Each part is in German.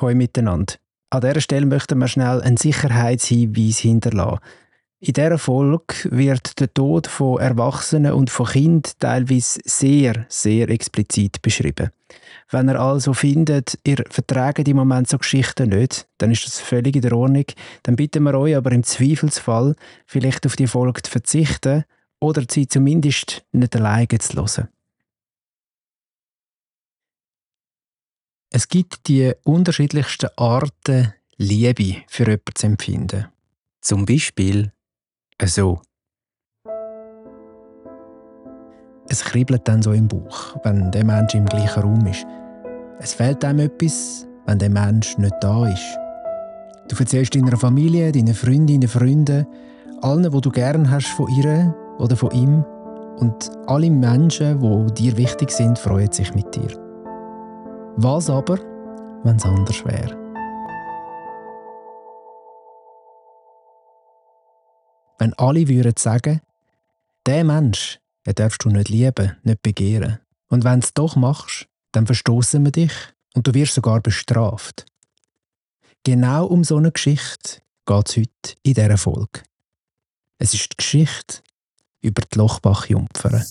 Hoi miteinander. An dieser Stelle möchten wir schnell einen Sicherheitshinweis hinterlassen. In dieser Folge wird der Tod von Erwachsenen und von Kindern teilweise sehr, sehr explizit beschrieben. Wenn ihr also findet, ihr verträgt im Moment so Geschichten nicht, dann ist das völlig in der Ordnung. Dann bitten wir euch aber im Zweifelsfall, vielleicht auf die Folge zu verzichten oder sie zumindest nicht alleine zu hören. Es gibt die unterschiedlichsten Arten, Liebe für jemanden zu empfinden. Zum Beispiel so. Es kribbelt dann so im Bauch, wenn der Mensch im gleichen Raum ist. Es fehlt einem etwas, wenn der Mensch nicht da ist. Du erzählst deiner Familie, deinen Freundinnen, Freunden, allen, wo du gern hast von ihr oder von ihm und alle Menschen, die dir wichtig sind, freuen sich mit dir. Was aber, wenn es anders wäre? Wenn alle würden sagen, der Mensch, den darfst du nicht lieben, nicht begehren. Und wenn es doch machst, dann verstoßen wir dich und du wirst sogar bestraft. Genau um so eine Geschichte geht es heute in dieser Folge. Es ist die Geschichte über die Lochbach-Jumpfere.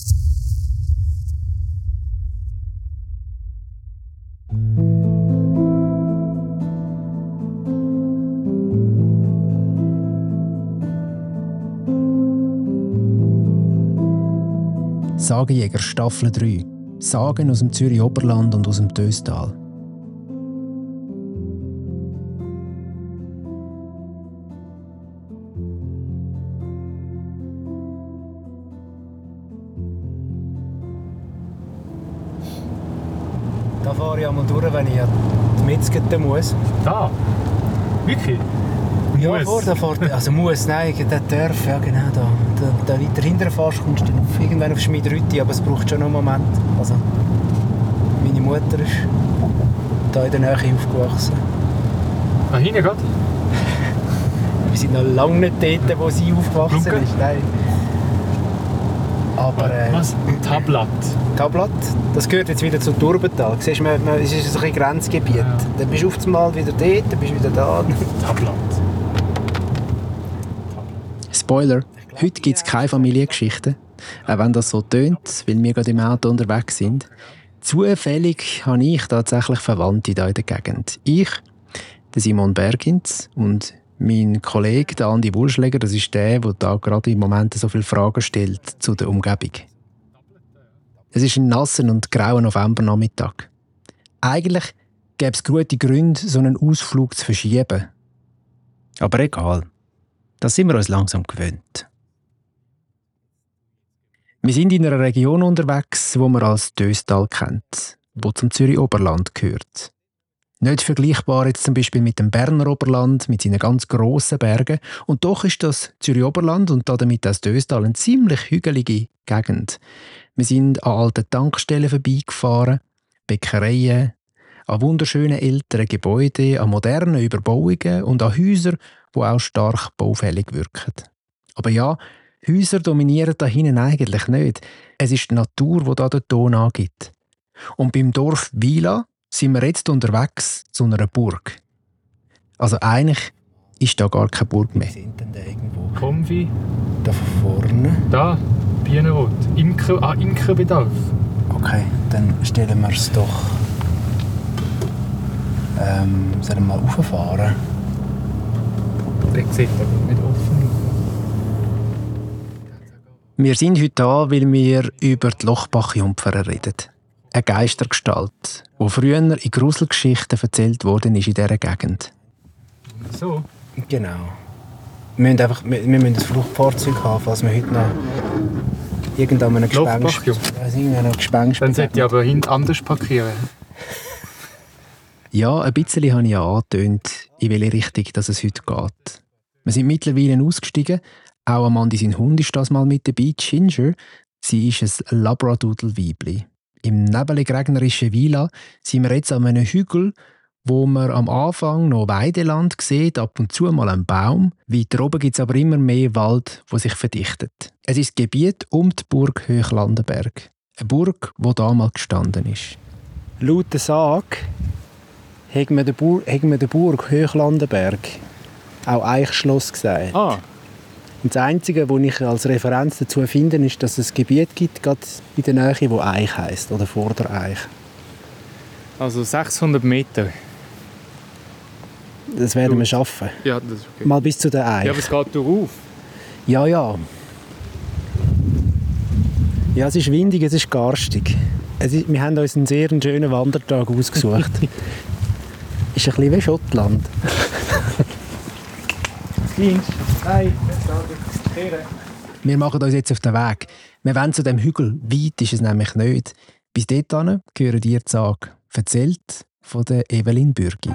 Sagenjäger Staffel 3. Sagen aus dem Zürich Oberland und aus dem Töstal. Muss. Da? Wirklich? Ja, Muss. vor, da fährt, also muss, nein, der darf, ja genau, da. Da, da weiter hinten fährst, kommst du auf, irgendwann auf Schmiedrütti, aber es braucht schon noch einen Moment. Also, meine Mutter ist da in der Nähe aufgewachsen. Ah, hinten geht? Wir sind noch lange nicht dort, wo sie aufgewachsen Luca? ist, nein. Aber äh, Was? Tablat. Tablat, das gehört jetzt wieder zum Turbental. Siehst du, man, man, es ist ein Grenzgebiet. Ja. Dann bist du auf einmal wieder dort, dann bist du wieder da. Tablat. Spoiler, heute gibt es keine Familiengeschichten. Auch wenn das so tönt, weil wir gerade im Auto unterwegs sind. Zufällig habe ich tatsächlich Verwandte hier in der Gegend. Ich, der Simon Bergins und mein Kollege, der Andi Wulschläger, das ist der, der da gerade im Moment so viele Fragen stellt zu der Umgebung. Es ist ein nasser und grauer Novembernachmittag. Eigentlich gäbe es gute Gründe, so einen Ausflug zu verschieben. Aber egal. Das sind wir uns langsam gewöhnt. Wir sind in einer Region unterwegs, wo man als Döstal kennt, wo zum Zürich Oberland gehört. Nicht vergleichbar jetzt zum Beispiel mit dem Berner Oberland mit seinen ganz grossen Bergen. Und doch ist das Zürich Oberland und damit das Döstal eine ziemlich hügelige Gegend. Wir sind an alten Tankstellen vorbeigefahren, Bäckereien, an wunderschönen älteren Gebäuden, an modernen Überbauungen und an Häusern, die auch stark baufällig wirken. Aber ja, Häuser dominieren da hinten eigentlich nicht. Es ist die Natur, die da den Ton angibt. Und beim Dorf Wila sind wir jetzt unterwegs zu einer Burg. Also eigentlich ist da gar keine Burg mehr. sind denn da irgendwo? Kombi. Da vorne. Da. Bienenrot. Imker, ah, Imkerbedarf. Okay, dann stellen wir es doch. Ähm, sollen wir mal rauffahren? Der sieht aber nicht offen Wir sind heute da, weil wir über die Lochbach-Jumpfer reden. Eine Geistergestalt, die früher in Gruselgeschichten erzählt worden ist in dieser Gegend. So. Genau. Wir müssen, einfach, wir, wir müssen ein Fluchtfahrzeug haben, falls wir heute noch irgendeinem Gespenst... Gespenst Dann sollte ich aber hinten anders parkieren. Ja, ein bisschen habe ich ja angetönt, in welche Richtung dass es heute geht. Wir sind mittlerweile ausgestiegen. Auch Amandi, sein Hund, ist das mal mit dabei, Ginger. Sie ist ein Labradoodle-Weibli. Im nebelig regnerischen Villa sind wir jetzt an einem Hügel, wo man am Anfang noch Weideland sieht, ab und zu mal einen Baum. Weiter oben gibt es aber immer mehr Wald, wo sich verdichtet. Es ist das Gebiet um die Burg Höchlandenberg. Eine Burg, wo damals gestanden ist. Laut der Sage hat mir der Burg Höchlandenberg auch Eichschloss gesagt. Ah, Und das Einzige, was ich als Referenz dazu finde, ist, dass es ein Gebiet gibt, gerade in der Nähe, wo Eich heisst, oder Vordereich. also 600 Meter. Das werden wir schaffen. Ja, das ist okay. Mal bis zu der Eich. Ja, aber es geht darauf. Ja, ja. Ja, es ist windig, es ist garstig. Es ist, wir haben uns einen sehr schönen Wandertag ausgesucht. ist ein bisschen wie Schottland. Dienst. Nein, kehren. Wir machen uns jetzt auf den Weg. Wir wollen zu dem Hügel. Weit ist es nämlich nicht. Bis dorthin gehören dir die Sage. Erzählt von der Evelyn Bürgi.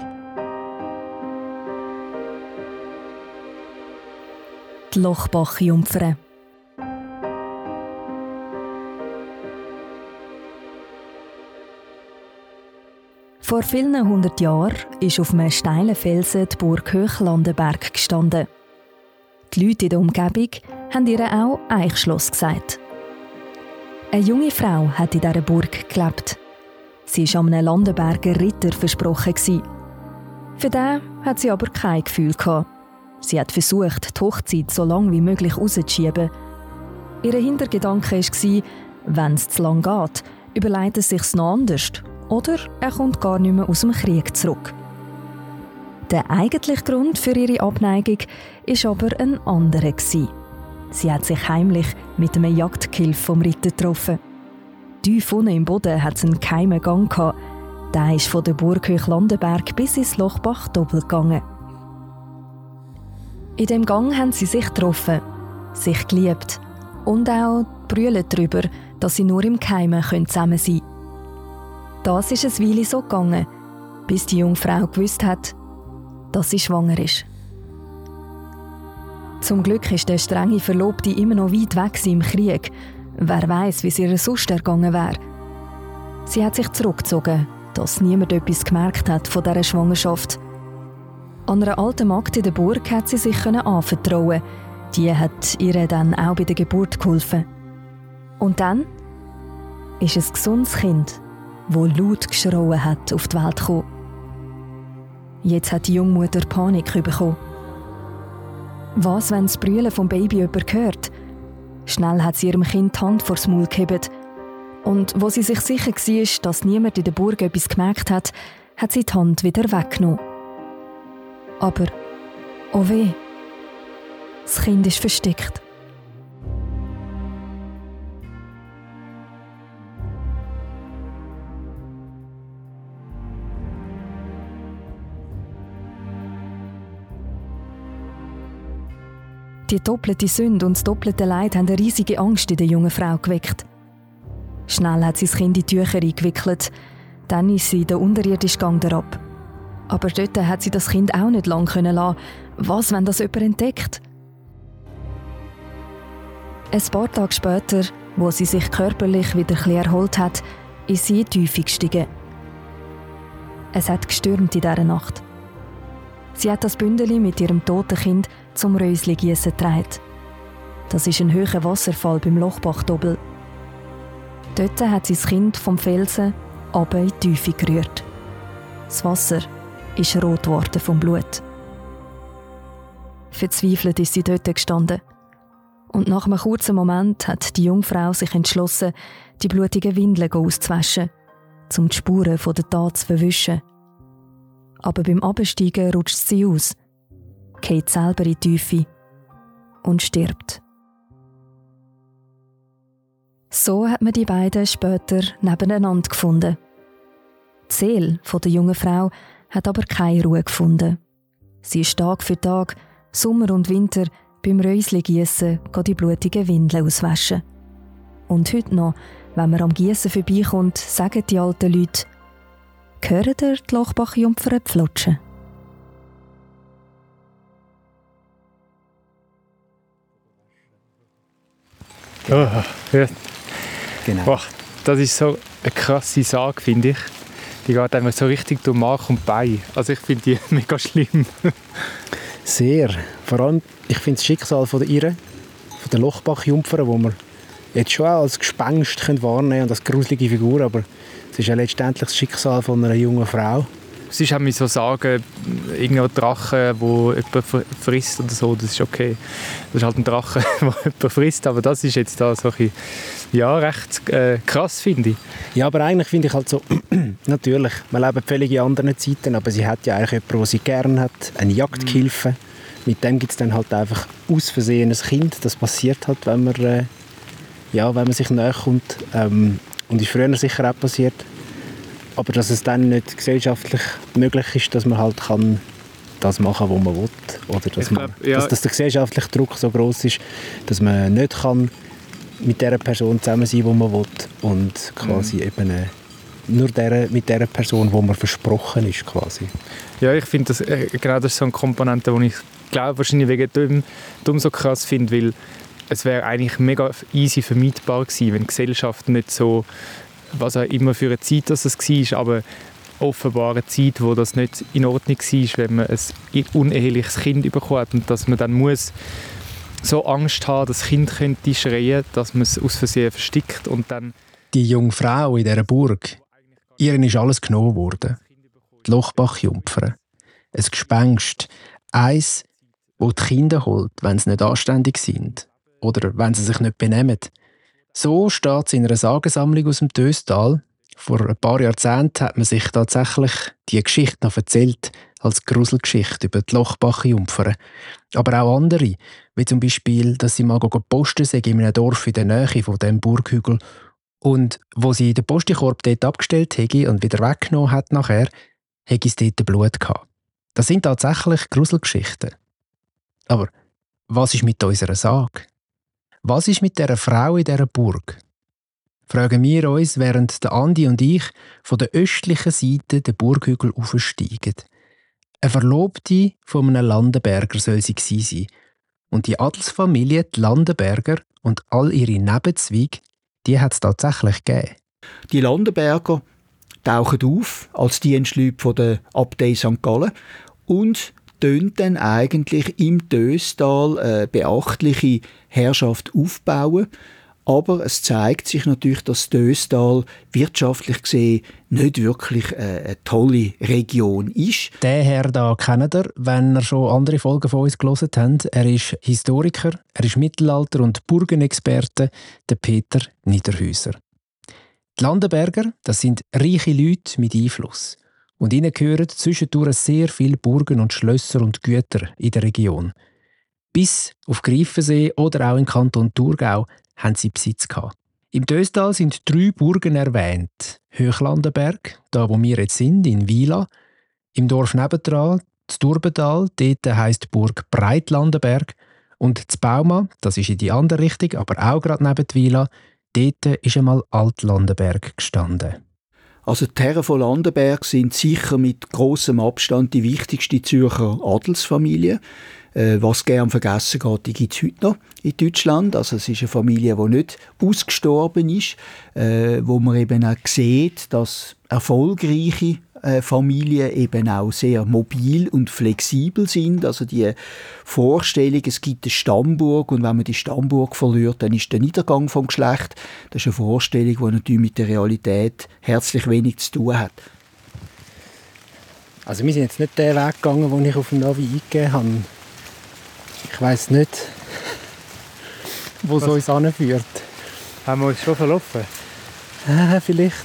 die Lochbachjumpfere. Vor vielen hundert Jahren ist auf einem steilen Felsen die Burg Höchlandenberg gestanden. Die Leute in der Umgebung haben ihr auch Eichschloss gesagt. Eine junge Frau hat in dieser Burg gelebt. Sie war einem Landenberger Ritter versprochen. Für den hat sie aber kein Gefühl. Sie hat versucht, die Hochzeit so lange wie möglich rauszuschieben. Ihr Hintergedanke war, wenn es zu lang geht, überlegt er sich noch anders. Oder er kommt gar nicht mehr aus dem Krieg zurück. Der eigentliche Grund für ihre Abneigung ist aber ein anderer. Sie hat sich heimlich mit einem Jagdgehilf vom Ritter getroffen. Tief unten im Boden hat es einen geheimen Gang gehabt. Der ist von der Burg Höchlandenberg bis ins Lochbach doppel gegangen. In dem Gang haben sie sich getroffen, sich geliebt und auch brüllen darüber, dass sie nur im Geheimen zusammen sein können. Das ist ein Weile so gegangen, bis die junge Frau gewusst hat, dass sie schwanger ist. Zum Glück ist der strenge Verlobte immer noch weit weg im Krieg. Wer weiß, wie es ihr sonst ergangen wäre. Sie hat sich zurückgezogen, dass niemand etwas gemerkt hat von dieser Schwangerschaft. An einer alten Magd in der Burg hat sie sich anvertrauen. Die hat ihr dann auch bei der Geburt geholfen. Und dann ist ein gesundes Kind, wo laut geschrauen hat, auf die Welt gekommen. Jetzt hat die Jungmutter Panik bekommen. Was, wenn das Brüllen vom Baby jemand? Schnell hat sie ihrem Kind die Hand vors Maul gehoben. Und wo sie sich sicher war, dass niemand in der Burg etwas gemerkt hat, hat sie die Hand wieder weggenommen. Aber, oh weh, das Kind ist versteckt. Die doppelte Sünde und das doppelte Leid haben eine riesige Angst in der jungen Frau geweckt. Schnell hat sie das Kind in die Tücher eingewickelt. Dann ist sie in den unterirdischen Gang herab. Aber dort hat sie das Kind auch nicht lang können lassen. Was, wenn das jemand entdeckt? Ein paar Tage später, wo sie sich körperlich wieder ein erholt hat, ist sie in die Tiefe gestiegen. Es hat gestürmt in dieser Nacht. Sie hat das Bündeli mit ihrem toten Kind zum Rösli gießen getragen. Das ist ein hoher Wasserfall beim Lochbachdobel. Dort hat sie das Kind vom Felsen aber in die Tiefe gerührt. Das Wasser ist rot geworden vom Blut. Verzweifelt ist sie dort gestanden. Und nach einem kurzen Moment hat die Jungfrau sich entschlossen, die blutigen Windeln auszuwaschen, um die Spuren der Tat zu verwischen. Aber beim Absteigen rutscht sie aus, geht selber in die Tiefe und stirbt. So hat man die beiden später nebeneinander gefunden. Die Seele der jungen Frau hat aber keine Ruhe gefunden. Sie ist Tag für Tag, Sommer und Winter, beim Rösli-Giessen die blutigen Windeln auswaschen. Und heute noch, wenn man am Gießen vorbeikommt, sagen die alten Leute, hören ihr die Lochbachjumpfer pflutschen? Oh, ja. Genau. Boah, das ist so eine krasse Sage, finde ich. Die geht einfach so richtig durch Mark und Bein. Also ich finde die mega schlimm. Sehr. Vor allem, ich finde das Schicksal von der Irre, von der Lochbachjumpfer, wo man jetzt schon auch als Gespenst wahrnehmen und als gruselige Figur, aber es ist ja letztendlich das Schicksal von einer jungen Frau, sonst haben wir so sagen, irgendein Drache, wo jemand frisst oder so, das ist okay. Das ist halt ein Drache, der jemand frisst, aber das ist jetzt da so ein bisschen, ja, recht äh, krass, finde ich. Ja, aber eigentlich finde ich halt so, natürlich, wir leben völlig in anderen Zeiten, aber sie hat ja eigentlich jemanden, den sie gerne hat, eine Jagdgehilfe. Mhm. Mit dem gibt es dann halt einfach aus Versehen ein Kind. Das passiert halt, wenn man, äh, ja, wenn man sich näher kommt. Ähm, und ist früher sicher auch passiert aber dass es dann nicht gesellschaftlich möglich ist, dass man halt kann das machen, was man will. Oder dass, glaub, man, ja. dass, dass, der gesellschaftliche Druck so groß ist, dass man nicht kann mit der Person zusammen sein, wo man will und quasi mhm. eben äh, nur der, mit der Person, wo man versprochen ist quasi. Ja, ich finde das äh, genau das ist so eine Komponente, die ich glaube wahrscheinlich wegen dem, dem so krass finde, weil es wäre eigentlich mega easy vermeidbar gewesen, wenn die Gesellschaft nicht so was auch immer für eine Zeit das war, aber offenbar eine Zeit, wo das nicht in Ordnung war, wenn man ein uneheliches Kind bekommt und dass man dann muss so Angst haben, das Kind könnte schreien, dass man es aus Versehen verstickt und dann... Die junge Frau in dieser Burg, ihren ist alles genommen worden. Die Lochbachjumpfer. Ein Gespenst. Eins, wo die Kinder holt, wenn sie nicht anständig sind. Oder wenn sie sich nicht benehmen. So steht es in einer Sagensammlung aus dem Döstal. Vor ein paar Jahrzehnten hat man sich tatsächlich die Geschichte noch erzählt, als Gruselgeschichte über die Lochbach-Jumpfer. Aber auch andere, wie zum Beispiel, dass sie mal posten sind in einem Dorf in der Nähe von dem Burghügel und wo sie den Postikorb dort abgestellt hätte und wieder weggenommen hat nachher, hätte es dort Blut gehabt. Das sind tatsächlich Gruselgeschichten. Aber was ist mit unserer Sage? Was ist mit der Frau in dieser Burg? Fragen wir uns, während der Andi und ich von der östlichen Seite der Burghügel aufsteigen. Eine Verlobte von einem Landenberger soll sie sein. Und die Adelsfamilie, die Landenberger und all ihre Nebenzweige, die hat es tatsächlich gegeben. Die Landenberger tauchen auf als Dienstleute der Abtei St. Gallen und tönt dann eigentlich im Döstal eine beachtliche Herrschaft aufbauen. Aber es zeigt sich natürlich, dass Döstal wirtschaftlich gesehen nicht wirklich eine, tolle Region ist. Der Herr da kennt ihr, wenn ihr schon andere Folgen von uns gelesen habt. Er ist Historiker, er ist Mittelalter- und Burgenexperte, der Peter Niederhäuser. Die Landenberger, das sind reiche Leute mit Einfluss. Und ihnen gehören zwischendurch sehr viele Burgen und Schlösser und Güter in der Region. Bis auf Greifensee oder auch im Kanton Thurgau haben sie Besitz gehabt. Im Döstal sind drei Burgen erwähnt. Höchlandenberg, da wo wir jetzt sind, in Wila. Im Dorf nebendran, das Durbental, dort heisst die Burg Breitlandenberg. Und das Bauma, das ist in die andere Richtung, aber auch gerade neben Wila, dort ist einmal Altlandenberg gestanden. Also die Herren von Landenberg sind sicher mit großem Abstand die wichtigste Zürcher Adelsfamilie. Äh, was gern vergessen geht, die gibt es heute noch in Deutschland. Also es ist eine Familie, die nicht ausgestorben ist, äh, wo man eben auch sieht, dass erfolgreiche äh, Familien eben auch sehr mobil und flexibel sind. Also die Vorstellung, es gibt eine Stammburg und wenn man die Stammburg verliert, dann ist der Niedergang vom Geschlecht. Das ist eine Vorstellung, die natürlich mit der Realität herzlich wenig zu tun hat. Also wir sind jetzt nicht den Weg gegangen, den ich auf dem Navi eingegeben habe. Ich weiß nicht, wo es uns anführt. Haben wir uns schon verlaufen? Äh, vielleicht.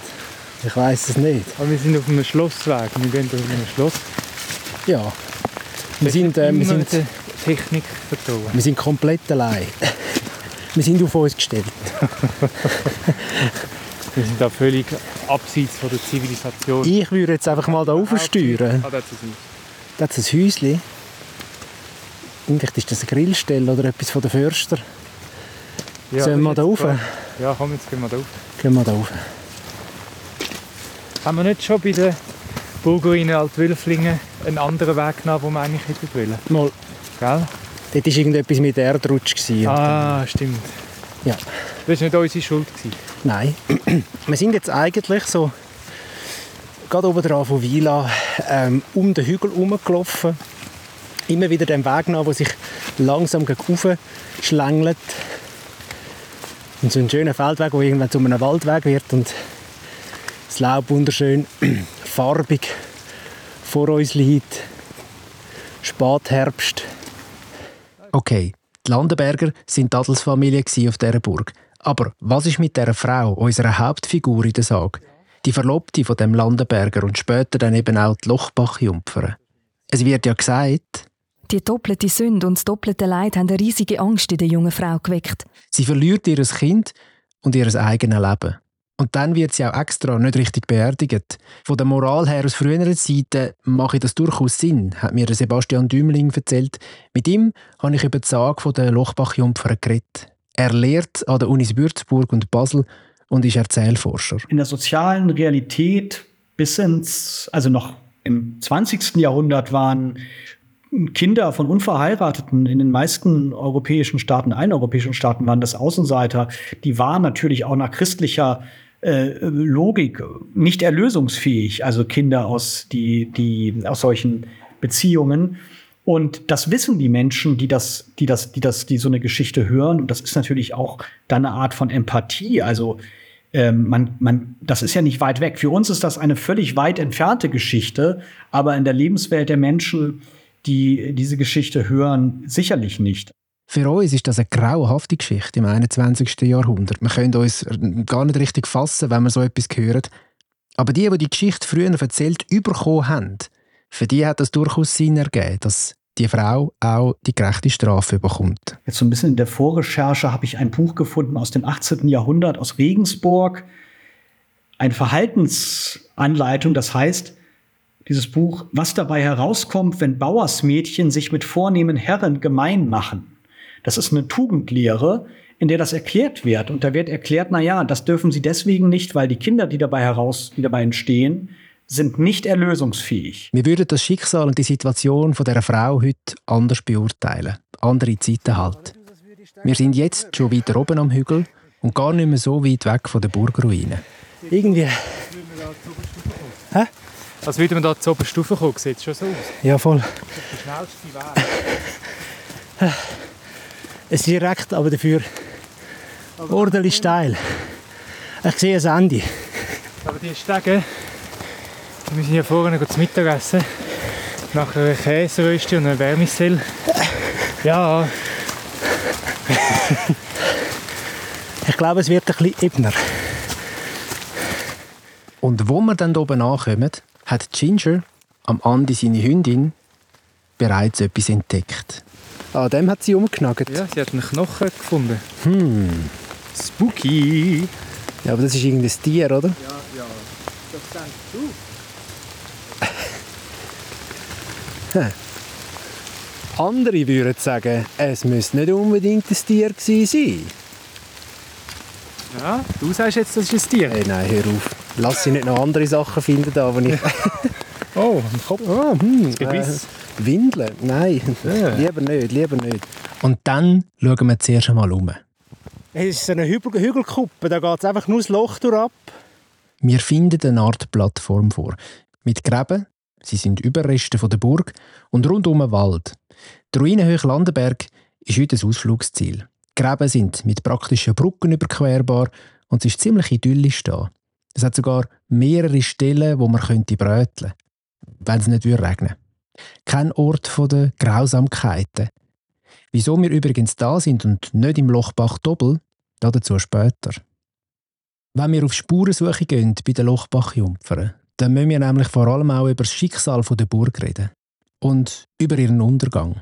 Ich weiß es nicht. Aber wir sind auf einem Schlossweg. Wir gehen auf einem Schloss. Ja. Wir sind, äh, wir sind Technik vertrauen. Wir sind komplett allein. wir sind auf uns gestellt. wir sind da völlig abseits von der Zivilisation. Ich würde jetzt einfach mal da aufsteuern. Ah, das ist ein Häuschen. Vielleicht ist das eine Grillstelle oder etwas von den Förster. Ja, Sollen wir da rauf? Ja, komm, jetzt gehen wir da rauf. Gehen wir da rauf. Haben wir nicht schon bei den Burgruinen Altwülflingen einen anderen Weg genommen, den wir eigentlich hätten wollen? Mal. Gell? Dort war irgendetwas mit Erdrutsch. Ah, stimmt. Ja. Das war nicht unsere Schuld. Gewesen. Nein. wir sind jetzt eigentlich so gerade oben dran von Wila ähm, um den Hügel herumgelaufen. Immer wieder den Weg nach, der sich langsam gegen schlängelt. Und so ein schöner Feldweg, der irgendwann zu einem Waldweg wird und das Laub wunderschön farbig vor uns liegt. Spätherbst. Okay, die Landenberger sind die Adelsfamilie auf dieser Burg. Aber was ist mit dieser Frau, unserer Hauptfigur in der Sage? Die Verlobte von dem Landenberger und später dann eben auch die Lochbach-Jumpfer. Es wird ja gesagt, die doppelte Sünde und das doppelte Leid haben eine riesige Angst in der jungen Frau geweckt. Sie verliert ihr Kind und ihr eigenes Leben. Und dann wird sie auch extra nicht richtig beerdigt. Von der Moral her aus früheren Zeiten mache das durchaus Sinn, hat mir Sebastian Dümling erzählt. Mit ihm habe ich über die Sage der Lochbach-Jumpfer geredet. Er lehrt an der Unis Würzburg und Basel und ist Erzählforscher. In der sozialen Realität bis ins, also noch im 20. Jahrhundert waren Kinder von Unverheirateten in den meisten europäischen Staaten, allen europäischen Staaten waren das Außenseiter, die waren natürlich auch nach christlicher äh, Logik nicht erlösungsfähig, also Kinder aus, die, die, aus solchen Beziehungen. Und das wissen die Menschen, die das, die das, die das, die so eine Geschichte hören. Und das ist natürlich auch dann eine Art von Empathie. Also ähm, man, man, das ist ja nicht weit weg. Für uns ist das eine völlig weit entfernte Geschichte, aber in der Lebenswelt der Menschen, die diese Geschichte hören, sicherlich nicht. Für uns ist das eine grauenhafte Geschichte im 21. Jahrhundert. Wir können uns gar nicht richtig fassen, wenn wir so etwas hören. Aber die, die die Geschichte früher erzählt bekommen haben, für die hat das durchaus Sinn ergeben, dass die Frau auch die gerechte Strafe bekommt. Jetzt so ein bisschen in der Vorrecherche habe ich ein Buch gefunden aus dem 18. Jahrhundert aus Regensburg. Eine Verhaltensanleitung, das heißt, dieses Buch, was dabei herauskommt, wenn Bauersmädchen sich mit vornehmen Herren gemein machen. Das ist eine Tugendlehre, in der das erklärt wird. Und da wird erklärt, na ja, das dürfen sie deswegen nicht, weil die Kinder, die dabei heraus, die dabei entstehen, sind nicht erlösungsfähig. Wir würden das Schicksal und die Situation von der Frau heute anders beurteilen. Andere Zeiten halt. Wir sind jetzt schon weiter oben am Hügel und gar nicht mehr so weit weg von der Burgruine. Irgendwie. Hä? Als würde man da zur Oberstufe kommen, sieht es schon so aus. Ja, voll. Das ist der schnellste Weg. Es ist direkt, aber dafür ordentlich steil. Ich sehe das Ende. Aber die Stege, wir sind ja vorhin zum Mittagessen. Nach einer Käseröste und einer Wärmesell. Ja. ich glaube, es wird ein bisschen ebner. Und wo wir dann oben ankommen, hat Ginger am Andi seine Hündin bereits etwas entdeckt. Ah, dem hat sie umgenagelt. Ja, sie hat einen Knochen gefunden. Hm. Spooky. Ja, aber das ist irgendein Tier, oder? Ja, ja. Das denkst du. Andere würden sagen, es müsste nicht unbedingt ein Tier sein. Ja, du sagst jetzt, das ist ein Tier. Hey, nein, hör auf. Lass sie nicht noch andere Sachen finden, da, wo ich... oh, am Kopf. Oh, hm. Äh, Windeln? Nein, ja. lieber nicht, lieber nicht. Und dann schauen wir zuerst einmal um. Es ist so eine Hügel Hügelkuppe, da geht es einfach nur das Loch ab. Wir finden eine Art Plattform vor. Mit Gräben, sie sind Überreste von der Burg, und rundum ein Wald. Der Ruinenhöhe Landenberg ist heute ein Ausflugsziel. Die Gräben sind mit praktischen Brücken überquerbar und es ist ziemlich idyllisch da. Es hat sogar mehrere Stellen, wo man könnte bröteln, wenn es nicht regnen würde. Kein Ort der Grausamkeiten. Wieso wir übrigens da sind und nicht im Lochbach Doppel, dazu später. Wenn wir auf Spurensuche gehen bei den Lochbach-Jumpfern, dann müssen wir nämlich vor allem auch über das Schicksal der Burg reden. Und über ihren Untergang.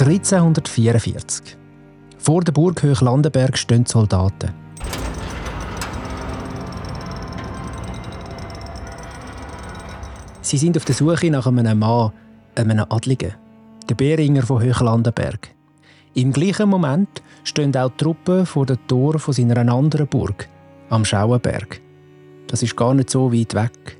1344. Vor der Burg Landenberg stehen die Soldaten. Sie sind auf der Suche nach einem Mann, einem Adligen, der Beringer von Landenberg. Im gleichen Moment stehen auch die Truppen vor dem Tor von seiner anderen Burg, am Schauenberg. Das ist gar nicht so weit weg.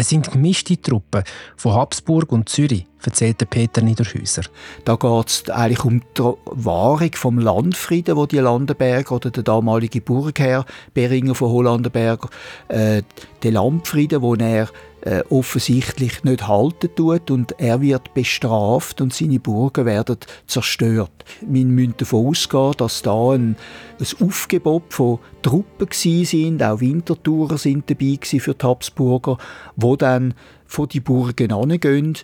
Es sind gemischte Truppen von Habsburg und Zürich, erzählte Peter Niederhäuser. Da geht es eigentlich um die Wahrung vom Landfrieden, wo die Landenberger oder der damalige Burgherr Beringer von Hollandenberg, äh, den Landfrieden, wo er äh, offensichtlich nicht halten tut und er wird bestraft und seine Burgen werden zerstört. Wir müssen davon ausgehen, dass da ein, ein Aufgebot von Truppen sind, auch Wintertourer sind dabei für die Habsburger, wo dann von die Burgen angehen.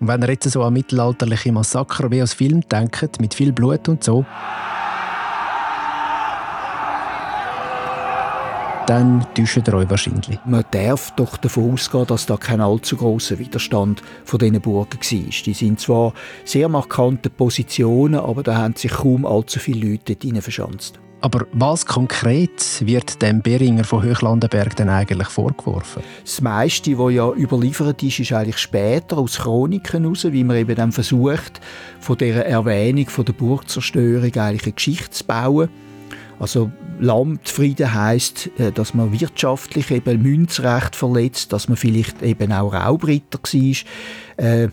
Und wenn ihr jetzt so an mittelalterliche Massaker wie aus Film denkt, mit viel Blut und so, dann täuscht ihr euch wahrscheinlich. Man darf doch davon ausgehen, dass da kein allzu großer Widerstand von diesen Burgen war. Die sind zwar sehr markante Positionen, aber da haben sich kaum allzu viele Leute dort verschanzt. Aber was konkret wird dem Beringer von Höchlandenberg denn eigentlich vorgeworfen? Das meiste, was ja überliefert ist, ist eigentlich später aus Chroniken heraus, wie man eben dann versucht, von dieser Erwähnung von der Burgzerstörung eigentlich eine Geschichte zu bauen. Also Landfrieden heißt, äh, dass man wirtschaftlich eben Münzrecht verletzt, dass man vielleicht eben auch Raubritter war. Äh,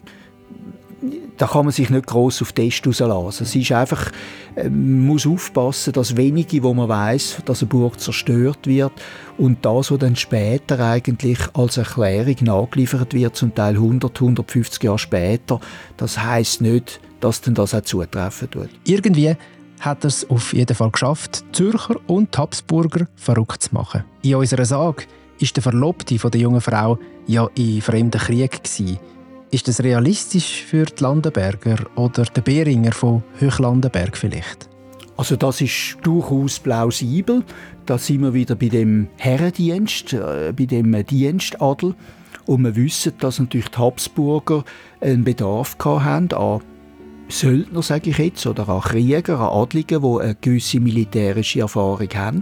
da kann man sich nicht groß auf Test rauslassen. Es ist einfach, äh, man muss aufpassen, dass wenige, wo man weiß, dass eine Burg zerstört wird und das, was dann später eigentlich als Erklärung nachgeliefert wird, zum Teil 100, 150 Jahre später, das heißt nicht, dass dann das auch zutreffen tut. Irgendwie hat er es auf jeden Fall geschafft, Zürcher und Habsburger verrückt zu machen. In unserer Sage ist der Verlobte der jungen Frau ja in fremden Krieg gewesen. Ist das realistisch für die Landenberger oder der Beringer von Höchlandenberg vielleicht? Also das ist durchaus plausibel. Da sind wir wieder bei dem Herrendienst, äh, bei dem Dienstadel. Und wir wissen, dass natürlich die Habsburger einen Bedarf hatten an Söldner, sage ich jetzt, oder an Krieger, an Adligen, die eine gewisse militärische Erfahrung haben.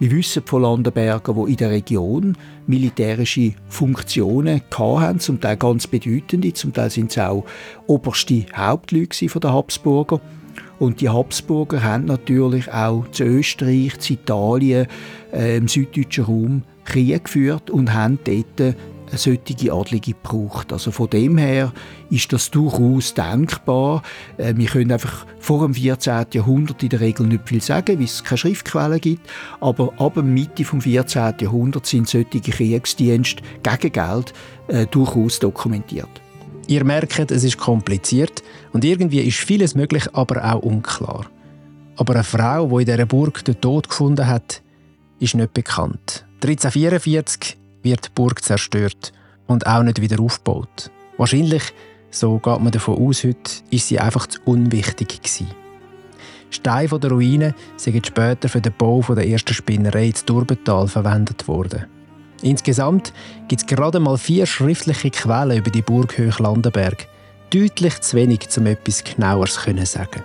Wir wissen von Landenberger, die in der Region militärische Funktionen hatten, zum Teil ganz bedeutende, zum Teil sind es auch oberste Hauptleute der Habsburger. Und die Habsburger haben natürlich auch zu Österreich, zu Italien, äh, im süddeutschen Raum Krieg geführt und haben dort solche Adlige gebraucht. Also von dem her ist das durchaus denkbar. Äh, wir können einfach vor dem 14. Jahrhundert in der Regel nicht viel sagen, weil es keine Schriftquellen gibt. Aber ab der Mitte des 14. Jahrhunderts sind solche Kriegsdienste gegen Geld äh, durchaus dokumentiert. Ihr merkt, es ist kompliziert und irgendwie ist vieles möglich, aber auch unklar. Aber eine Frau, die in dieser Burg den Tod gefunden hat, ist nicht bekannt. 1344 wird die Burg zerstört und auch nicht wieder aufgebaut. Wahrscheinlich, so geht man davon aus heute, ist sie einfach zu unwichtig gewesen. Steine von der Ruine sind später für den Bau der ersten Spinnerei in Turbental verwendet worden. Insgesamt gibt es gerade mal vier schriftliche Quellen über die Burg Hochlandenberg. Deutlich zu wenig, um etwas Genaueres zu sagen.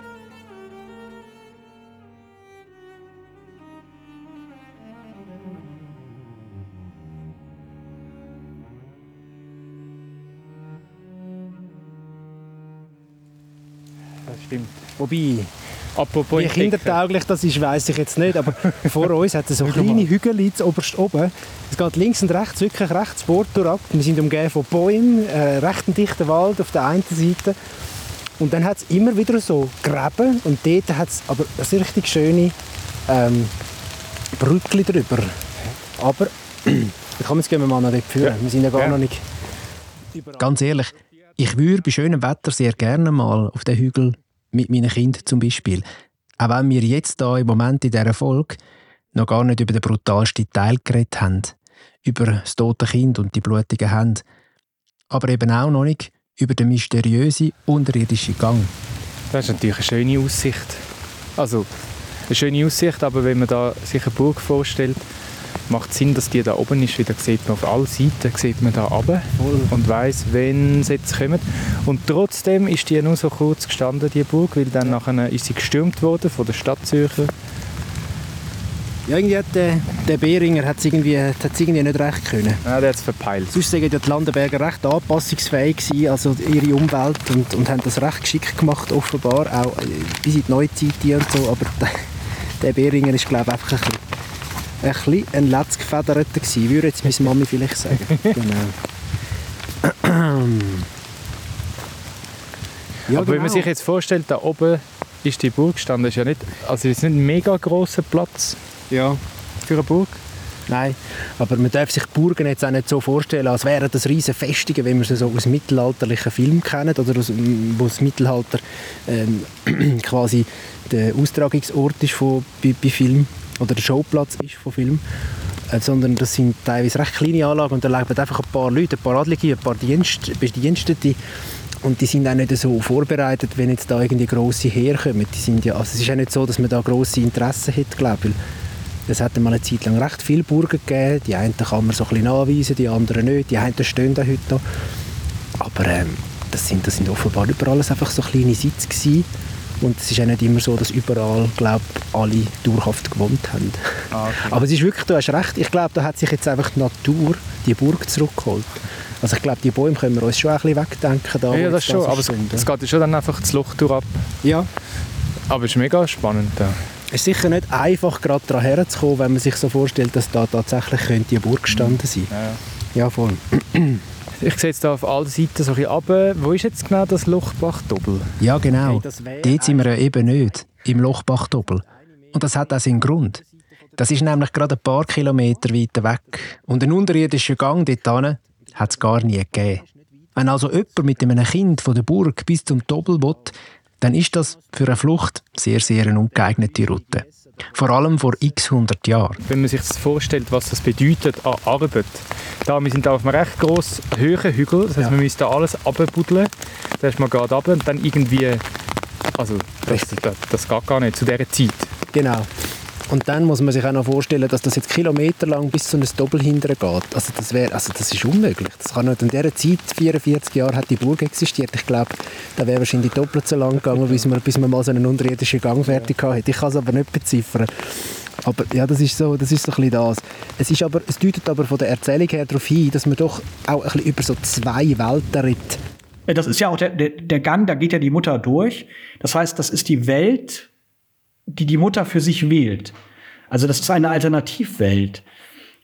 Stimmt. Wobei, Apropos wie kindertauglich das ist, weiß ich jetzt nicht. Aber vor uns hat es so kleine Hügel oberst oben. Es geht links und rechts, wirklich rechts Bord ab. Wir sind umgeben von Bäumen, äh, recht ein dichter Wald auf der einen Seite. Und dann hat es immer wieder so Gräben und dort hat es aber so richtig schöne ähm, Brückli drüber. Aber komm, jetzt gehen wir mal nach dort führen. Ja. Wir sind ja gar ja. noch nicht... Ganz ehrlich, ich würde bei schönem Wetter sehr gerne mal auf den Hügel mit meinen Kindern zum Beispiel. Auch wenn wir jetzt da im Moment in dieser Folge noch gar nicht über den brutalsten Teil geredet haben, über das tote Kind und die blutigen Hände, aber eben auch noch nicht über den mysteriösen unterirdischen Gang. Das ist natürlich eine schöne Aussicht. Also, eine schöne Aussicht, aber wenn man da sich eine Burg vorstellt, macht Sinn, dass die da oben ist, weil da sieht man auf allen Seiten sieht man da runter und weiß, wenn sie jetzt kommen. Und trotzdem ist die nur so kurz gestanden, die Burg, weil dann nachher ist sie gestürmt worden von der Stadt Zürcher. Ja, irgendwie hat der, der Behringer hat's irgendwie, hat's irgendwie nicht recht können. Ja, der hat es verpeilt. Sonst sagen die Landenberger recht anpassungsfähig gewesen, also ihre Umwelt und, und haben das recht geschickt gemacht, offenbar, auch bis in die Neuzeit und so, aber der, der Behringer ist glaube ich einfach ein bisschen ein bisschen ein letztgefederter gewesen, würde jetzt meine Mami vielleicht sagen. genau. ja, Aber genau. wenn man sich jetzt vorstellt, da oben ist die Burg gestanden, ist ja nicht, also ist nicht ein mega grosser Platz ja. für eine Burg. Nein, aber man darf sich Burgen jetzt auch nicht so vorstellen, als wären das riesige Festungen, wie wir sie so aus mittelalterlichen Filmen kennen oder aus, wo das Mittelalter ähm, quasi der Austragungsort ist von, bei, bei Film oder der Showplatz ist von Film. Äh, sondern das sind teilweise recht kleine Anlagen und da leben einfach ein paar Leute, ein paar Adlige, ein paar Dienst, Bedienstete und die sind auch nicht so vorbereitet, wenn jetzt da irgendwie grosse herkommen. Die sind ja, also es ist ja nicht so, dass man da grosse Interessen hat, glaube ich. Es hat mal eine Zeit lang recht viele Burgen gegeben. Die einen kann man so ein bisschen anweisen, die anderen nicht. Die einen stehen da heute noch. Aber ähm, das, sind, das sind offenbar überall einfach so kleine Sitze gewesen. Und es ist auch nicht immer so, dass überall, glaube alle dauerhaft gewohnt haben. Ah, okay. Aber es ist wirklich, du hast recht, ich glaube, da hat sich jetzt einfach die Natur die Burg zurückgeholt. Also ich glaube, die Bäume können wir uns schon ein bisschen wegdenken. Da, ja, das schon, aber es, es, geht schon dann einfach das Loch durch ab. Ja. Aber es ist mega spannend da. Es ist sicher nicht einfach, gerade daran herzukommen, wenn man sich so vorstellt, dass da tatsächlich könnte eine Burg gestanden sein könnte. Ja, ja voll. Ich sehe jetzt hier auf allen Seiten so ein bisschen runter. Wo ist jetzt genau das Lochbachdoppel? Ja, genau. Dort sind wir ja eben nicht, im Lochbachdoppel. Und das hat auch seinen Grund. Das ist nämlich gerade ein paar Kilometer weiter weg. Und einen unterirdischen Gang dorthin hat es gar nie gegeben. Wenn also jemand mit einem Kind von der Burg bis zum Doppel will, dann ist das für eine Flucht sehr, sehr eine ungeeignete Route. Vor allem vor x 100 Jahren. Wenn man sich das vorstellt, was das bedeutet an Arbeit. Da, wir sind da auf einem recht grossen, hohen Hügel. Das heißt, ja. wir müssen da alles abbuddeln. Ist man gerade runter und dann irgendwie... Also, das, das, das geht gar nicht zu dieser Zeit. Genau. Und dann muss man sich auch noch vorstellen, dass das jetzt kilometerlang bis zu einem Doppel hinterher geht. Also das, wär, also das ist unmöglich. Das kann nicht in dieser Zeit, 44 Jahre hat die Burg existiert. Ich glaube, da wäre wahrscheinlich doppelt so lang gegangen, bis man, bis man mal so einen unterirdischen Gang fertig hatte. Ich kann es aber nicht beziffern. Aber ja, das ist so, das ist so ein bisschen das. Es, ist aber, es deutet aber von der Erzählung her darauf hin, dass man doch auch ein bisschen über so zwei Welten redet. Das ist ja auch der, der, der Gang, da geht ja die Mutter durch. Das heißt, das ist die Welt, die die Mutter für sich wählt. Also das ist eine Alternativwelt.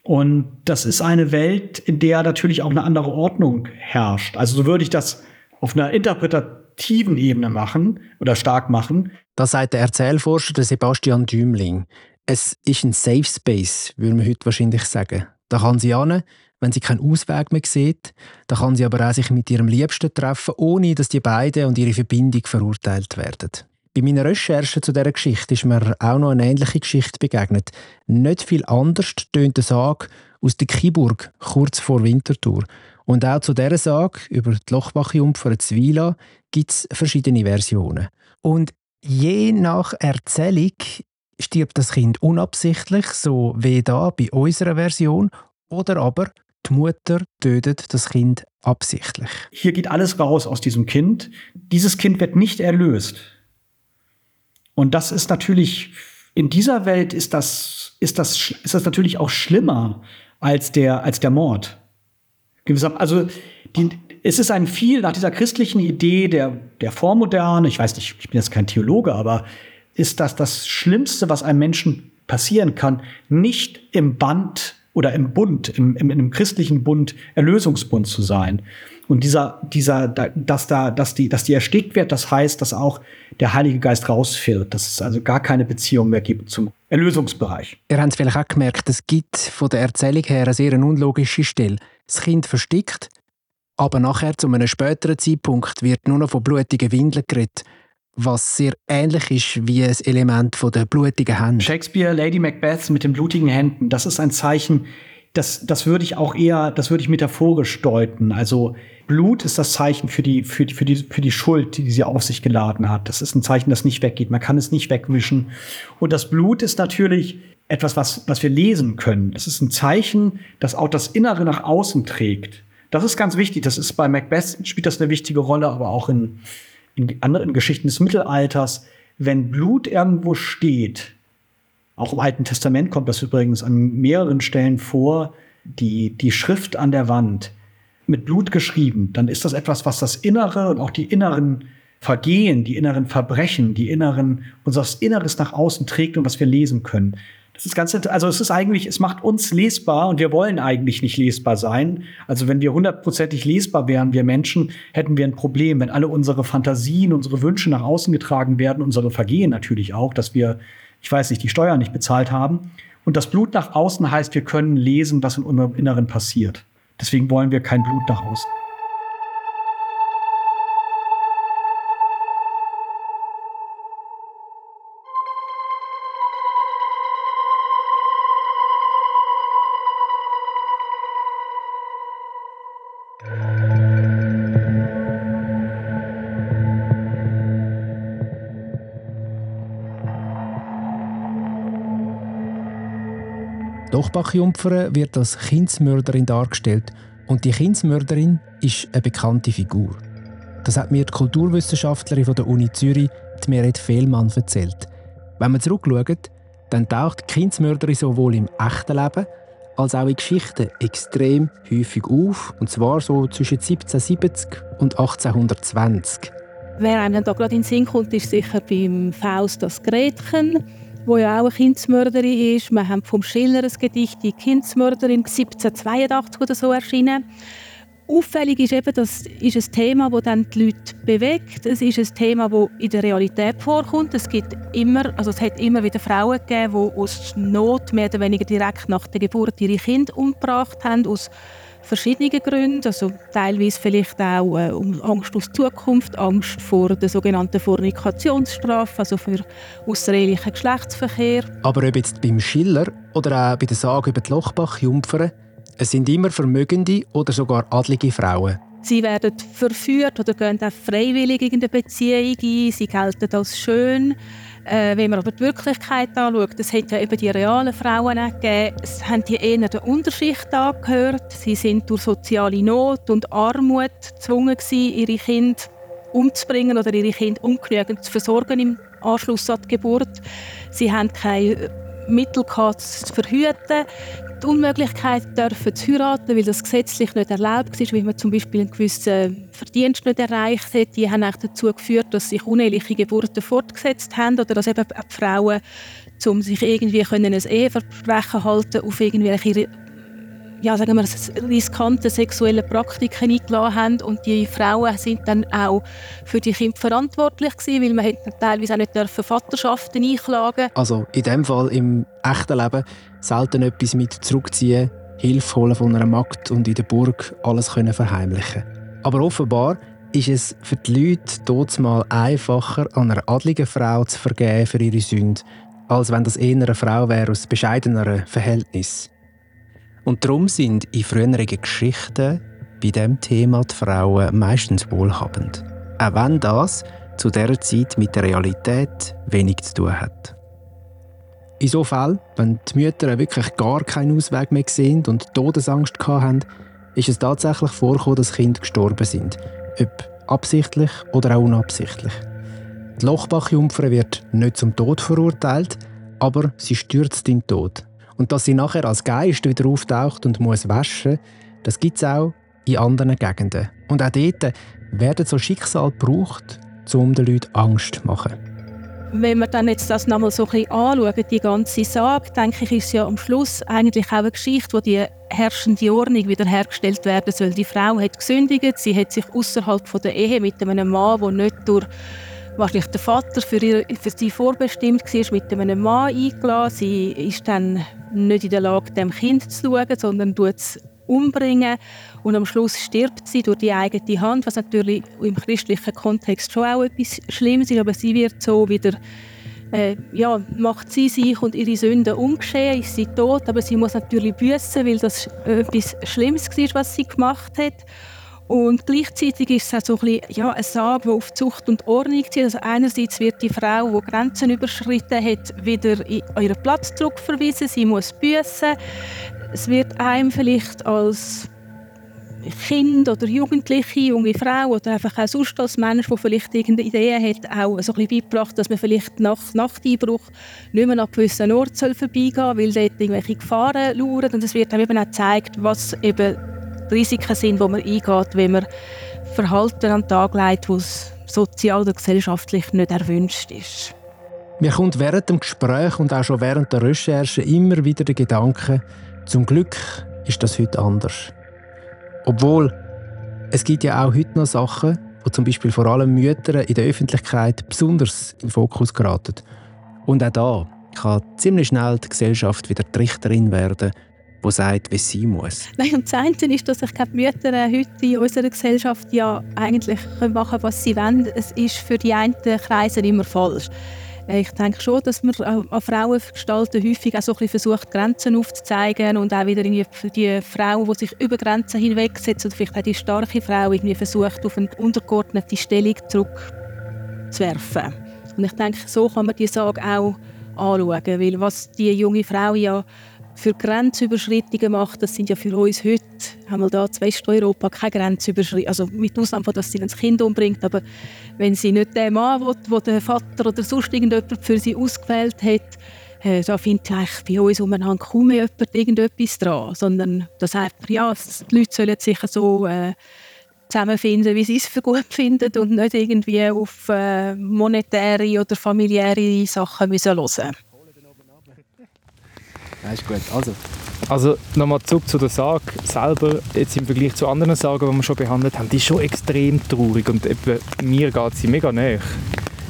Und das ist eine Welt, in der natürlich auch eine andere Ordnung herrscht. Also so würde ich das auf einer interpretativen Ebene machen oder stark machen. Das sagt der Erzählforscher Sebastian Dümling. Es ist ein Safe Space, würde man heute wahrscheinlich sagen. Da kann sie an, wenn sie keinen Ausweg mehr sieht. Da kann sie aber auch sich mit ihrem Liebsten treffen, ohne dass die beiden und ihre Verbindung verurteilt werden. Bei meiner Recherche zu dieser Geschichte ist mir auch noch eine ähnliche Geschichte begegnet. Nicht viel anders tönt der Sage aus der Kiburg kurz vor Winterthur. Und auch zu dieser Sage über die Lochbachjungfer Zwila gibt es verschiedene Versionen. Und je nach Erzählung stirbt das Kind unabsichtlich, so wie da bei unserer Version, oder aber die Mutter tötet das Kind absichtlich. Hier geht alles raus aus diesem Kind. Dieses Kind wird nicht erlöst. Und das ist natürlich, in dieser Welt ist das, ist das, ist das natürlich auch schlimmer als der, als der Mord. Also, die, es ist ein viel nach dieser christlichen Idee der, der Vormoderne, ich weiß nicht, ich bin jetzt kein Theologe, aber ist das das Schlimmste, was einem Menschen passieren kann, nicht im Band oder im Bund, im, im, im christlichen Bund, Erlösungsbund zu sein. Und dieser, dieser, dass da, dass die, dass die erstickt wird, das heißt, dass auch der Heilige Geist rausfällt, dass es also gar keine Beziehung mehr gibt zum Erlösungsbereich. Ihr habt es vielleicht auch gemerkt, es gibt von der Erzählung her eine sehr unlogische Stelle. Das Kind verstickt, aber nachher zu einem späteren Zeitpunkt wird nur noch von blutigen Windeln geredet, was sehr ähnlich ist wie das Element von der blutigen Hände. Shakespeare, Lady Macbeth mit den blutigen Händen, das ist ein Zeichen, das, das würde ich auch eher, das würde ich metaphorisch deuten. Also Blut ist das Zeichen für die, für, die, für, die, für die Schuld, die sie auf sich geladen hat. Das ist ein Zeichen, das nicht weggeht. Man kann es nicht wegwischen. Und das Blut ist natürlich etwas, was, was wir lesen können. Es ist ein Zeichen, das auch das Innere nach außen trägt. Das ist ganz wichtig. Das ist bei Macbeth spielt das eine wichtige Rolle, aber auch in, in anderen Geschichten des Mittelalters. Wenn Blut irgendwo steht, auch im Alten Testament kommt das übrigens an mehreren Stellen vor, die, die Schrift an der Wand, mit Blut geschrieben, dann ist das etwas, was das Innere und auch die inneren Vergehen, die inneren Verbrechen, die inneren, unser Inneres nach außen trägt und was wir lesen können. Das ist ganz, also es ist eigentlich, es macht uns lesbar und wir wollen eigentlich nicht lesbar sein. Also wenn wir hundertprozentig lesbar wären, wir Menschen, hätten wir ein Problem, wenn alle unsere Fantasien, unsere Wünsche nach außen getragen werden, unsere Vergehen natürlich auch, dass wir, ich weiß nicht, die Steuern nicht bezahlt haben Und das Blut nach außen heißt, wir können lesen, was in unserem Inneren passiert. Deswegen wollen wir kein Blut nach außen. Lochbach-Jumpfere wird als Kindsmörderin dargestellt und die Kindsmörderin ist eine bekannte Figur. Das hat mir die Kulturwissenschaftlerin von der Uni Zürich, die Meret Fehlmann, erzählt. Wenn man zurückschaut, dann taucht die Kindsmörderin sowohl im echten Leben als auch in Geschichten extrem häufig auf, und zwar so zwischen 1770 und 1820. Wer einem da gerade in den Sinn kommt, ist sicher beim Faust das Gretchen wo ja auch eine Kindsmörderin ist. Wir haben vom Schiller ein Gedicht, die Kindsmörderin 1782 oder so erschienen. Auffällig ist eben, das ist ein Thema, das dann die Leute bewegt. Es ist ein Thema, das in der Realität vorkommt. Es gibt immer, also es hat immer wieder Frauen gegeben, die aus Not mehr oder weniger direkt nach der Geburt ihre Kinder umgebracht haben, aus verschiedene Gründe, also teilweise vielleicht auch äh, um Angst aus Zukunft, Angst vor der sogenannten Fornikationsstrafe, also für außerehelichen Geschlechtsverkehr. Aber ob jetzt beim Schiller oder auch bei der Sage über die Lochbach-Jungfern, es sind immer vermögende oder sogar adlige Frauen. Sie werden verführt oder gehen auch freiwillig in eine Beziehung ein. Sie gelten als schön. Äh, wenn man aber die Wirklichkeit anschaut, es hat ja eben die realen Frauen auch gegeben, es haben die eher der Unterschicht angehört. Sie sind durch soziale Not und Armut gezwungen ihre Kinder umzubringen oder ihre Kinder ungenügend zu versorgen im Anschluss an die Geburt. Sie haben keine Mittel gehabt, zu verhüten die Unmöglichkeit, dürfen zu heiraten, weil das gesetzlich nicht erlaubt war, weil man zum Beispiel einen gewissen Verdienst nicht erreicht hat. Die haben auch dazu geführt, dass sich uneheliche Geburten fortgesetzt haben oder dass eben die Frauen, um sich irgendwie können ein Eheversprechen halten, auf irgendwelche ja, sagen wir, riskante sexuelle Praktiken eingeladen haben und die Frauen sind dann auch für die Kinder verantwortlich gewesen, weil man teilweise auch nicht Vaterschaften einklagen Also in dem Fall im echten Leben selten etwas mit zurückziehen, Hilfe holen von einer Magd und in der Burg alles können verheimlichen. Aber offenbar ist es für die Leute dort einfacher, an einer adligen Frau zu vergeben für ihre Sünde, als wenn das eher eine Frau wäre aus bescheideneren Verhältnissen. Und darum sind in früheren Geschichten bei diesem Thema die Frauen meistens wohlhabend. Auch wenn das zu dieser Zeit mit der Realität wenig zu tun hat. In so Fällen, wenn die Mütter wirklich gar keinen Ausweg mehr sehen und Todesangst hatten, ist es tatsächlich vorgekommen, dass Kinder gestorben sind. Ob absichtlich oder auch unabsichtlich. Die Lochbachjungfrau wird nicht zum Tod verurteilt, aber sie stürzt in den Tod. Und dass sie nachher als Geist wieder auftaucht und muss waschen, das gibt es auch in anderen Gegenden. Und auch dort werden so Schicksal gebraucht, um den Leuten Angst zu machen. Wenn wir dann jetzt das nochmal so ein bisschen anschauen, die ganze Sage, denke ich, ist ja am Schluss eigentlich auch eine Geschichte, wo die herrschende Ordnung wiederhergestellt werden soll. Die Frau hat gesündigt, sie hat sich außerhalb der Ehe mit einem Mann, der nicht durch wahrscheinlich der Vater für, ihr, für sie vorbestimmt war, mit einem Mann eingeladen. Sie ist dann nicht in der Lage, dem Kind zu schauen, sondern tut es umbringen und am Schluss stirbt sie durch die eigene Hand, was natürlich im christlichen Kontext schon auch etwas Schlimmes ist, aber sie wird so wieder äh, ja, macht sie sich und ihre Sünden ungeschehen, ist sie tot, aber sie muss natürlich büßen, weil das etwas Schlimmes war, was sie gemacht hat. Und gleichzeitig ist es auch so ein, bisschen, ja, ein Sab, das auf Zucht und Ordnung zieht. Also einerseits wird die Frau, die Grenzen überschritten hat, wieder in ihren Platz zurückverwiesen. Sie muss büßen. Es wird einem vielleicht als Kind oder Jugendliche, junge Frau oder einfach auch sonst als Mensch, der vielleicht irgendeine Idee hat, auch so ein bisschen beigebracht, dass man vielleicht nach Nachteinbruch nicht mehr an gewissen Orten vorbeigehen soll, weil dort irgendwelche Gefahren lauern. Und es wird einem eben auch gezeigt, was eben die Risiken sind, die man eingeht, wenn man Verhalten an den Tag legt, das sozial oder gesellschaftlich nicht erwünscht ist. Mir kommt während dem Gespräch und auch schon während der Recherche immer wieder der Gedanke, zum Glück ist das heute anders. Obwohl, es gibt ja auch heute noch Sachen, wo zum Beispiel vor allem Mütter in der Öffentlichkeit besonders in den Fokus geraten. Und auch da kann ziemlich schnell die Gesellschaft wieder die Richterin werden, die sagt, wie sie muss. Nein, und das eine ist, dass ich glaube, Mütter heute in unserer Gesellschaft ja eigentlich machen können, was sie wollen. Es ist für die einen Kreise immer falsch. Äh, ich denke schon, dass man an Frauen gestalten häufig auch so ein versucht, Grenzen aufzuzeigen und auch wieder für die Frau, die sich über Grenzen hinwegsetzt oder vielleicht auch die starke Frau irgendwie versucht, auf eine untergeordnete Stellung zurückzuwerfen. Und ich denke, so kann man die Sage auch anschauen, weil was die junge Frau ja für Grenzüberschreitungen macht, das sind ja für uns heute, haben wir da in Westeuropa keine Grenzüberschreitungen, also mit Ausnahme von, dass sie ein Kind umbringt, aber wenn sie nicht den Mann will, den der Vater oder sonst irgendjemand für sie ausgewählt hat, äh, da findet eigentlich bei uns umeinander kaum jemand irgendetwas dran, sondern da sagt ja, die Leute sollen sich so äh, zusammenfinden, wie sie es für gut finden und nicht irgendwie auf äh, monetäre oder familiäre Sachen müssen hören ja, ist gut. Also. Also nochmal zurück zu der Sage selber, jetzt im Vergleich zu anderen Sagen, die wir schon behandelt haben, die ist schon extrem traurig und eben, mir geht sie mega näher.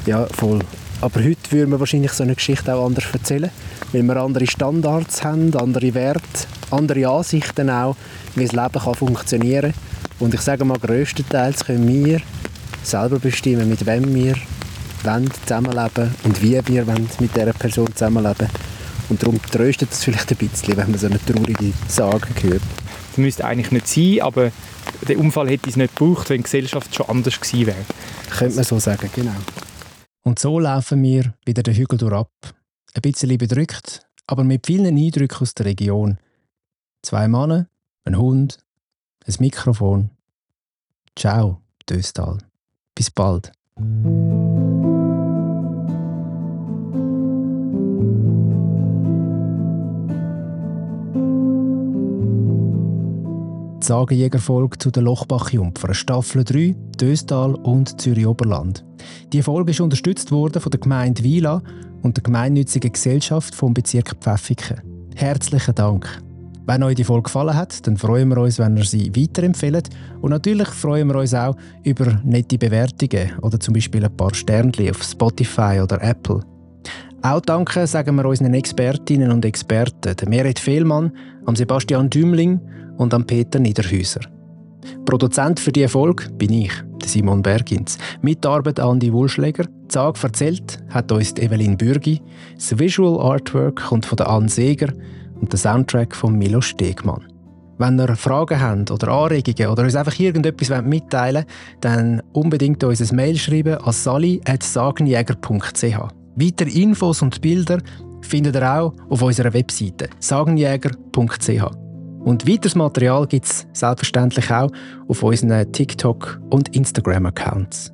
Ja, voll. Aber heute würden wir wahrscheinlich so eine Geschichte auch anders erzählen, weil wir andere Standards haben, andere Werte, andere Ansichten auch, wie das Leben kann funktionieren kann. Und ich sage mal, grösstenteils können wir selber bestimmen, mit wem wir zusammenleben und wie wir mit dieser Person zusammenleben wollen. Und darum tröstet es vielleicht ein bisschen, wenn man so eine traurige Sage hört. Das müsste eigentlich nicht sein, aber der Unfall hätte es nicht gebraucht, wenn die Gesellschaft schon anders gewesen wäre. Könnte man so sagen, genau. Und so laufen wir wieder den Hügel durch ab. Ein bisschen bedrückt, aber mit vielen Eindrücken aus der Region. Zwei Männer, ein Hund, ein Mikrofon. Ciao, Döstal. Bis bald. Sagenjägerfolge zu den Lochbach-Jumpfern, Staffel 3, Döstal und Zürich-Oberland. Die Folge ist unterstützt worden von der Gemeinde Wieland und der gemeinnützigen Gesellschaft vom Bezirk Pfäffiken. Herzlichen Dank. Wenn euch die Folge gefallen hat, dann freuen wir uns, wenn ihr sie weiterempfehlt. Und natürlich freuen wir uns auch über nette Bewertungen oder zum Beispiel ein paar Sternchen auf Spotify oder Apple. Auch danke sagen wir unseren Expertinnen und Experten, der Merit Fehlmann, am Sebastian Dümling und am Peter Niederhäuser. Produzent für diese Folge bin ich, Simon Bergins. Mitarbeit Andi Wulschläger. Zag erzählt hat uns Evelyn Bürgi. Das Visual Artwork kommt von Anne Seger und der Soundtrack von Milo Stegmann. Wenn ihr Fragen habt oder Anregungen oder uns einfach irgendetwas mitteilen wollt, dann unbedingt uns ein Mail schreiben an sali.sagenjäger.ch. Weitere Infos und Bilder findet ihr auch auf unserer Webseite sagenjäger.ch. Und weiteres Material gibt es selbstverständlich auch auf unseren TikTok- und Instagram-Accounts.